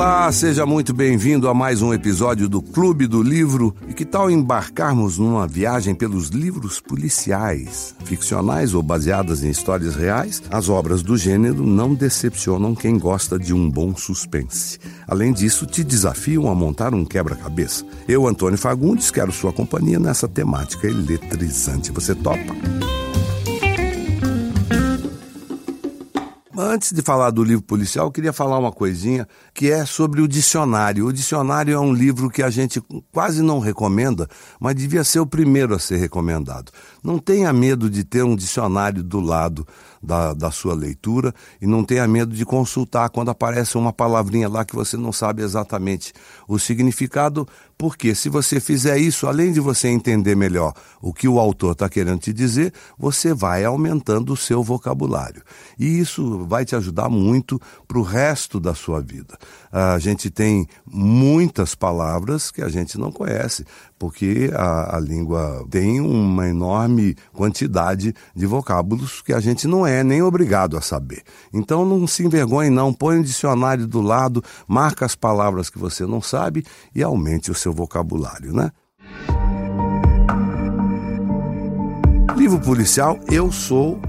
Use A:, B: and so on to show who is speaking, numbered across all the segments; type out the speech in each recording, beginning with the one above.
A: Olá, seja muito bem-vindo a mais um episódio do Clube do Livro. E que tal embarcarmos numa viagem pelos livros policiais, ficcionais ou baseadas em histórias reais? As obras do gênero não decepcionam quem gosta de um bom suspense. Além disso, te desafiam a montar um quebra-cabeça. Eu, Antônio Fagundes, quero sua companhia nessa temática eletrizante. Você topa? Antes de falar do livro policial, eu queria falar uma coisinha que é sobre o dicionário. O dicionário é um livro que a gente quase não recomenda, mas devia ser o primeiro a ser recomendado. Não tenha medo de ter um dicionário do lado da, da sua leitura e não tenha medo de consultar quando aparece uma palavrinha lá que você não sabe exatamente o significado, porque se você fizer isso, além de você entender melhor o que o autor está querendo te dizer, você vai aumentando o seu vocabulário. E isso vai te ajudar muito para o resto da sua vida. A gente tem muitas palavras que a gente não conhece porque a, a, língua tem uma enorme quantidade de vocábulos que a gente não é nem obrigado a saber. Então não se envergonhe não, põe um dicionário do lado, marca as palavras que você não sabe e aumente o seu vocabulário, né? Livro policial, eu sou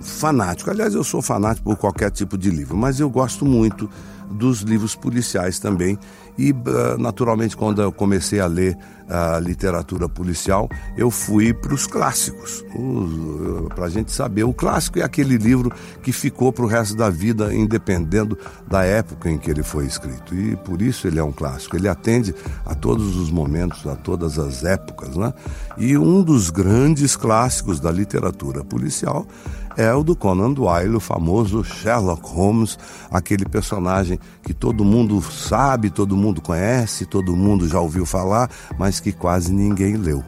A: fanático. Aliás, eu sou fanático por qualquer tipo de livro, mas eu gosto muito dos livros policiais também. E, ah, naturalmente, quando eu comecei a ler a literatura policial, eu fui para os clássicos, para a gente saber. O clássico é aquele livro que ficou para o resto da vida, independendo da época em que ele foi escrito. E por isso ele é um clássico. Ele atende a todos os momentos, a todas as épocas. Né? E um dos grandes clássicos da literatura policial é o do Conan Doyle, o famoso Sherlock Holmes, aquele personagem que todo mundo sabe, todo mundo conhece, todo mundo já ouviu falar, mas que quase ninguém leu.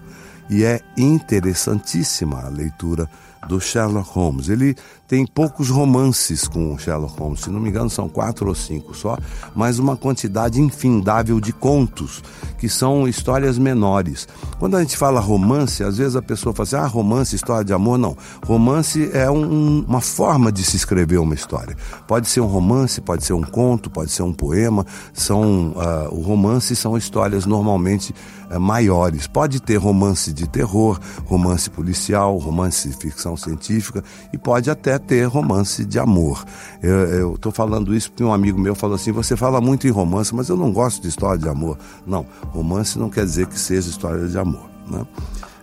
A: E é interessantíssima a leitura do Sherlock Holmes. Ele tem poucos romances com o Sherlock Holmes, se não me engano são quatro ou cinco só, mas uma quantidade infindável de contos, que são histórias menores. Quando a gente fala romance, às vezes a pessoa fala assim, ah, romance, história de amor. Não, romance é um, uma forma de se escrever uma história. Pode ser um romance, pode ser um conto, pode ser um poema, são, uh, o romance são histórias normalmente maiores. Pode ter romance de terror, romance policial, romance de ficção científica e pode até até ter romance de amor. Eu estou falando isso porque um amigo meu falou assim: você fala muito em romance, mas eu não gosto de história de amor. Não, romance não quer dizer que seja história de amor. Né?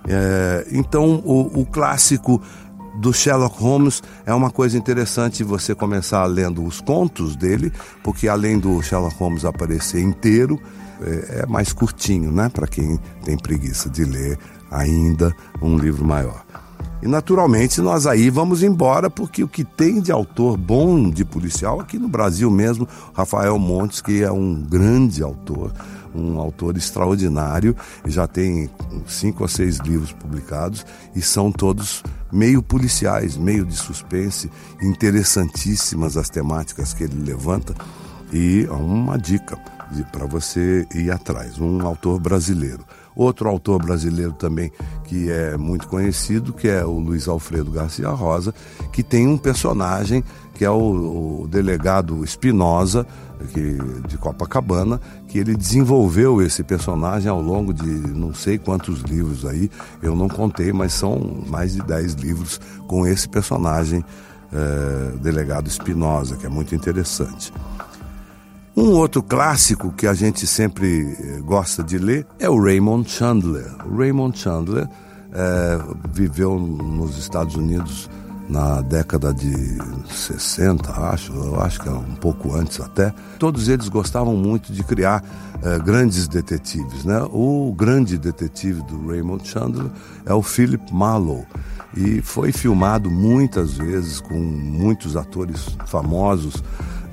A: É, então, o, o clássico do Sherlock Holmes é uma coisa interessante você começar lendo os contos dele, porque além do Sherlock Holmes aparecer inteiro, é, é mais curtinho, né? Para quem tem preguiça de ler ainda um livro maior. E naturalmente nós aí vamos embora, porque o que tem de autor bom de policial aqui no Brasil mesmo, Rafael Montes, que é um grande autor, um autor extraordinário, já tem cinco ou seis livros publicados e são todos meio policiais, meio de suspense, interessantíssimas as temáticas que ele levanta. E uma dica para você ir atrás, um autor brasileiro. Outro autor brasileiro também que é muito conhecido, que é o Luiz Alfredo Garcia Rosa, que tem um personagem que é o, o delegado Espinosa, de Copacabana, que ele desenvolveu esse personagem ao longo de não sei quantos livros aí, eu não contei, mas são mais de 10 livros com esse personagem, é, delegado Espinosa, que é muito interessante. Um outro clássico que a gente sempre eh, gosta de ler é o Raymond Chandler. O Raymond Chandler é, viveu nos Estados Unidos na década de 60, acho, eu acho que é um pouco antes até. Todos eles gostavam muito de criar é, grandes detetives. Né? O grande detetive do Raymond Chandler é o Philip Marlowe e foi filmado muitas vezes com muitos atores famosos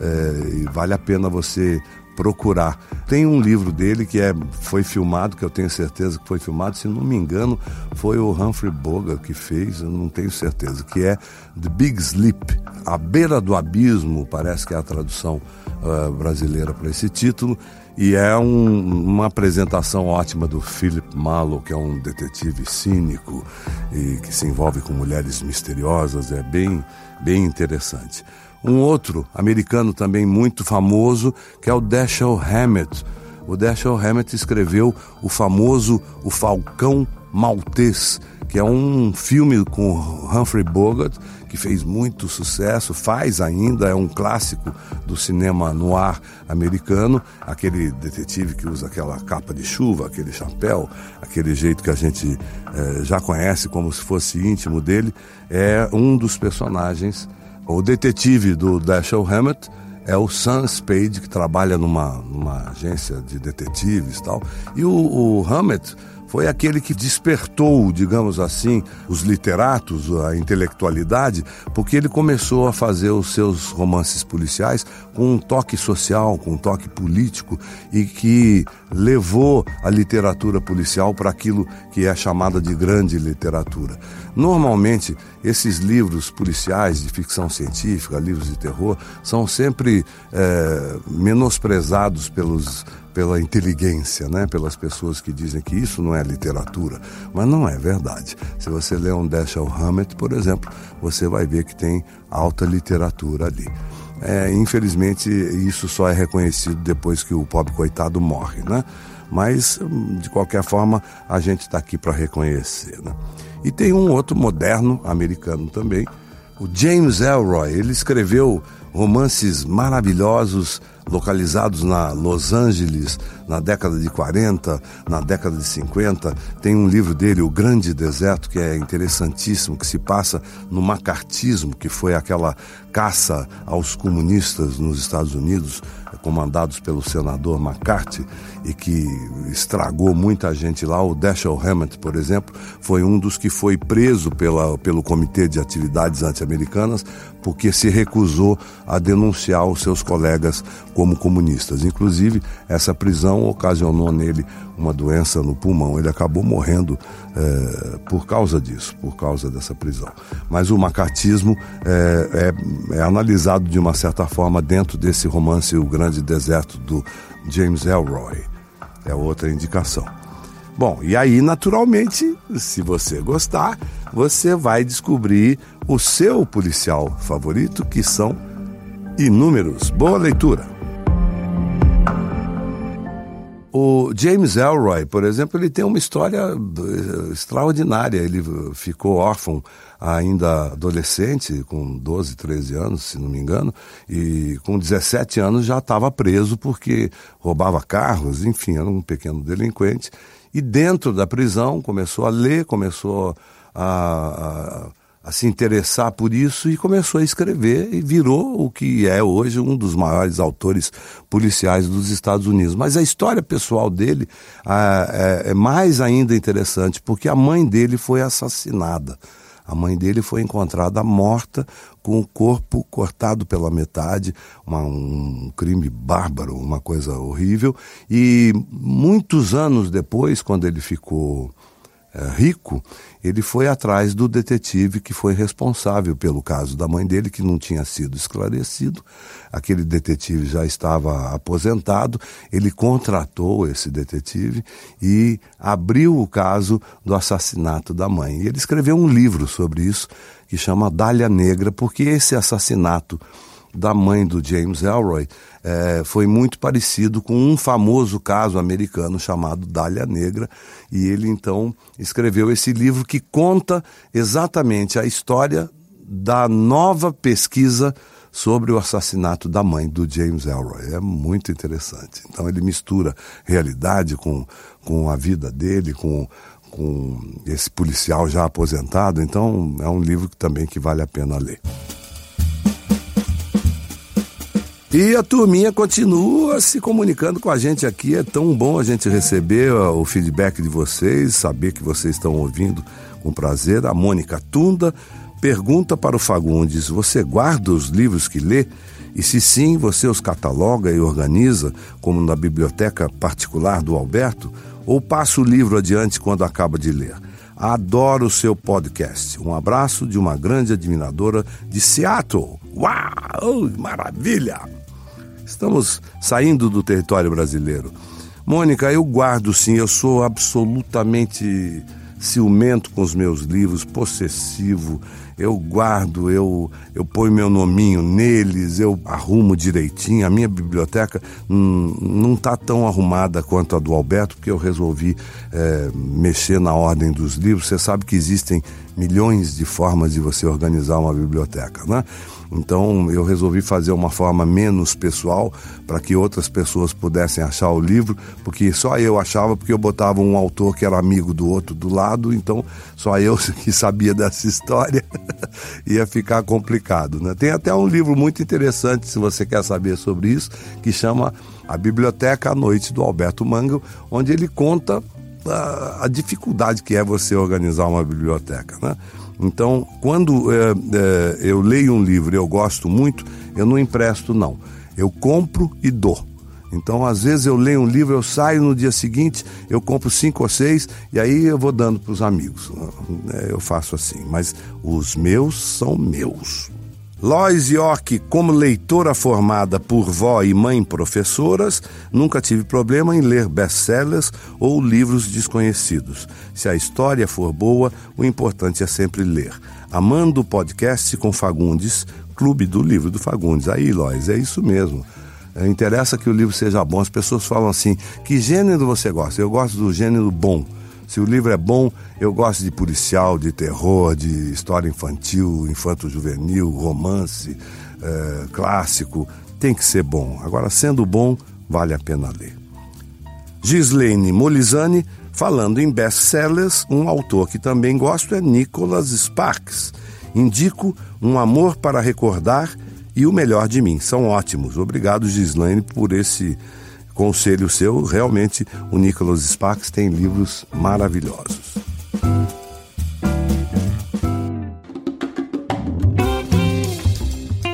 A: é, e vale a pena você procurar. Tem um livro dele que é, foi filmado, que eu tenho certeza que foi filmado, se não me engano, foi o Humphrey Bogart que fez, eu não tenho certeza, que é The Big Sleep, A Beira do Abismo, parece que é a tradução uh, brasileira para esse título, e é um, uma apresentação ótima do Philip Marlowe, que é um detetive cínico e que se envolve com mulheres misteriosas, é bem, bem interessante. Um outro americano também muito famoso, que é o Dashiell Hammett. O Dashiell Hammett escreveu o famoso O Falcão Maltês, que é um filme com Humphrey Bogart, que fez muito sucesso, faz ainda, é um clássico do cinema noir americano, aquele detetive que usa aquela capa de chuva, aquele chapéu, aquele jeito que a gente eh, já conhece como se fosse íntimo dele, é um dos personagens. O detetive do Dashiell Hammett é o Sam Spade, que trabalha numa, numa agência de detetives e tal. E o, o Hammett foi aquele que despertou, digamos assim, os literatos, a intelectualidade, porque ele começou a fazer os seus romances policiais com um toque social, com um toque político e que levou a literatura policial para aquilo que é chamada de grande literatura. Normalmente, esses livros policiais de ficção científica, livros de terror, são sempre é, menosprezados pelos pela inteligência, né? pelas pessoas que dizem que isso não é literatura. Mas não é verdade. Se você lê um Dashiell Hammett, por exemplo, você vai ver que tem alta literatura ali. É, infelizmente, isso só é reconhecido depois que o pobre coitado morre, né? Mas, de qualquer forma, a gente está aqui para reconhecer. Né? E tem um outro moderno americano também, o James Elroy. Ele escreveu romances maravilhosos localizados na Los Angeles na década de 40, na década de 50. Tem um livro dele, O Grande Deserto, que é interessantíssimo, que se passa no macartismo, que foi aquela caça aos comunistas nos Estados Unidos, comandados pelo senador McCarthy, e que estragou muita gente lá. O Dashiell Hammett, por exemplo, foi um dos que foi preso pela, pelo Comitê de Atividades Anti-Americanas porque se recusou a denunciar os seus colegas como comunistas. Inclusive, essa prisão ocasionou nele uma doença no pulmão. Ele acabou morrendo é, por causa disso, por causa dessa prisão. Mas o macartismo é, é, é, analisado de uma certa forma dentro desse romance O Grande Deserto do James Elroy. É outra indicação. Bom, e aí, naturalmente, se você gostar, você vai descobrir o seu policial favorito, que são inúmeros. Boa leitura! O James Elroy, por exemplo, ele tem uma história eh, extraordinária. Ele ficou órfão ainda adolescente, com 12, 13 anos, se não me engano, e com 17 anos já estava preso porque roubava carros, enfim, era um pequeno delinquente. E dentro da prisão começou a ler, começou a, a, a, se interessar por isso e começou a escrever e virou o que é hoje um dos maiores autores policiais dos Estados Unidos. Mas a história pessoal dele é, é mais ainda interessante porque a mãe dele foi assassinada. A mãe dele foi encontrada morta com o corpo cortado pela metade, uma, um crime bárbaro, uma coisa horrível. E muitos anos depois, quando ele ficou rico, ele foi atrás do detetive que foi responsável pelo caso da mãe dele, que não tinha sido esclarecido. Aquele detetive já estava aposentado, ele contratou esse detetive e abriu o caso do assassinato da mãe. E ele escreveu um livro sobre isso, que chama Dália Negra, porque esse assassinato da mãe do James Elroy é, foi muito parecido com um famoso caso americano chamado Dália Negra, e ele então escreveu esse livro que conta exatamente a história da nova pesquisa sobre o assassinato da mãe do James Elroy. É muito interessante. Então ele mistura realidade com, com a vida dele, com, com esse policial já aposentado. Então é um livro também que vale a pena ler. E a turminha continua se comunicando com a gente aqui. É tão bom a gente receber o feedback de vocês, saber que vocês estão ouvindo com prazer. A Mônica Tunda pergunta para o Fagundes: Você guarda os livros que lê? E se sim, você os cataloga e organiza, como na biblioteca particular do Alberto? Ou passa o livro adiante quando acaba de ler? Adoro o seu podcast. Um abraço de uma grande admiradora de Seattle. Uau! Maravilha! Estamos saindo do território brasileiro. Mônica, eu guardo sim, eu sou absolutamente ciumento com os meus livros, possessivo. Eu guardo, eu, eu ponho meu nominho neles, eu arrumo direitinho. A minha biblioteca não está tão arrumada quanto a do Alberto, porque eu resolvi é, mexer na ordem dos livros. Você sabe que existem milhões de formas de você organizar uma biblioteca, né? Então eu resolvi fazer uma forma menos pessoal para que outras pessoas pudessem achar o livro, porque só eu achava, porque eu botava um autor que era amigo do outro do lado, então só eu que sabia dessa história ia ficar complicado. Né? Tem até um livro muito interessante, se você quer saber sobre isso, que chama A Biblioteca à Noite, do Alberto Mango, onde ele conta a, a dificuldade que é você organizar uma biblioteca. Né? Então, quando é, é, eu leio um livro e eu gosto muito, eu não empresto, não. Eu compro e dou. Então, às vezes eu leio um livro, eu saio no dia seguinte, eu compro cinco ou seis e aí eu vou dando para os amigos. É, eu faço assim, mas os meus são meus. Lois York, como leitora formada por vó e mãe professoras, nunca tive problema em ler best-sellers ou livros desconhecidos. Se a história for boa, o importante é sempre ler. Amando o podcast com Fagundes, Clube do Livro do Fagundes. Aí, Lois, é isso mesmo. É, interessa que o livro seja bom. As pessoas falam assim: que gênero você gosta? Eu gosto do gênero bom. Se o livro é bom, eu gosto de policial, de terror, de história infantil, infanto-juvenil, romance, é, clássico. Tem que ser bom. Agora, sendo bom, vale a pena ler. Gislaine Molizani, falando em best-sellers, um autor que também gosto é Nicholas Sparks. Indico Um Amor para Recordar e O Melhor de Mim. São ótimos. Obrigado, Gislaine, por esse conselho seu. Realmente, o Nicholas Sparks tem livros maravilhosos.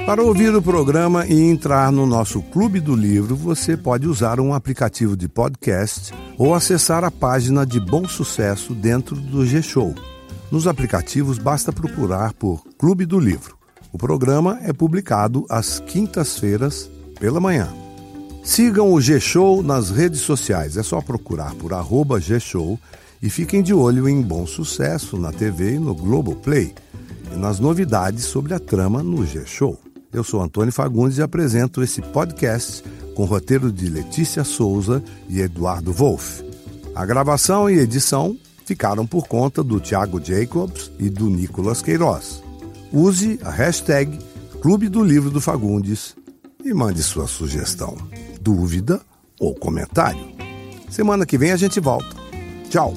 A: Para ouvir o programa e entrar no nosso Clube do Livro, você pode usar um aplicativo de podcast ou acessar a página de Bom Sucesso dentro do G-Show. Nos aplicativos, basta procurar por Clube do Livro. O programa é publicado às quintas-feiras pela manhã. Sigam o G-Show nas redes sociais. É só procurar por arroba G-Show e fiquem de olho em Bom Sucesso na TV e no Globoplay e nas novidades sobre a trama no G-Show. Eu sou Antônio Fagundes e apresento esse podcast com roteiro de Letícia Souza e Eduardo Wolff. A gravação e edição ficaram por conta do Thiago Jacobs e do Nicolas Queiroz. Use a hashtag Clube do Livro do Fagundes e mande sua sugestão dúvida ou comentário. Semana que vem a gente volta. Tchau!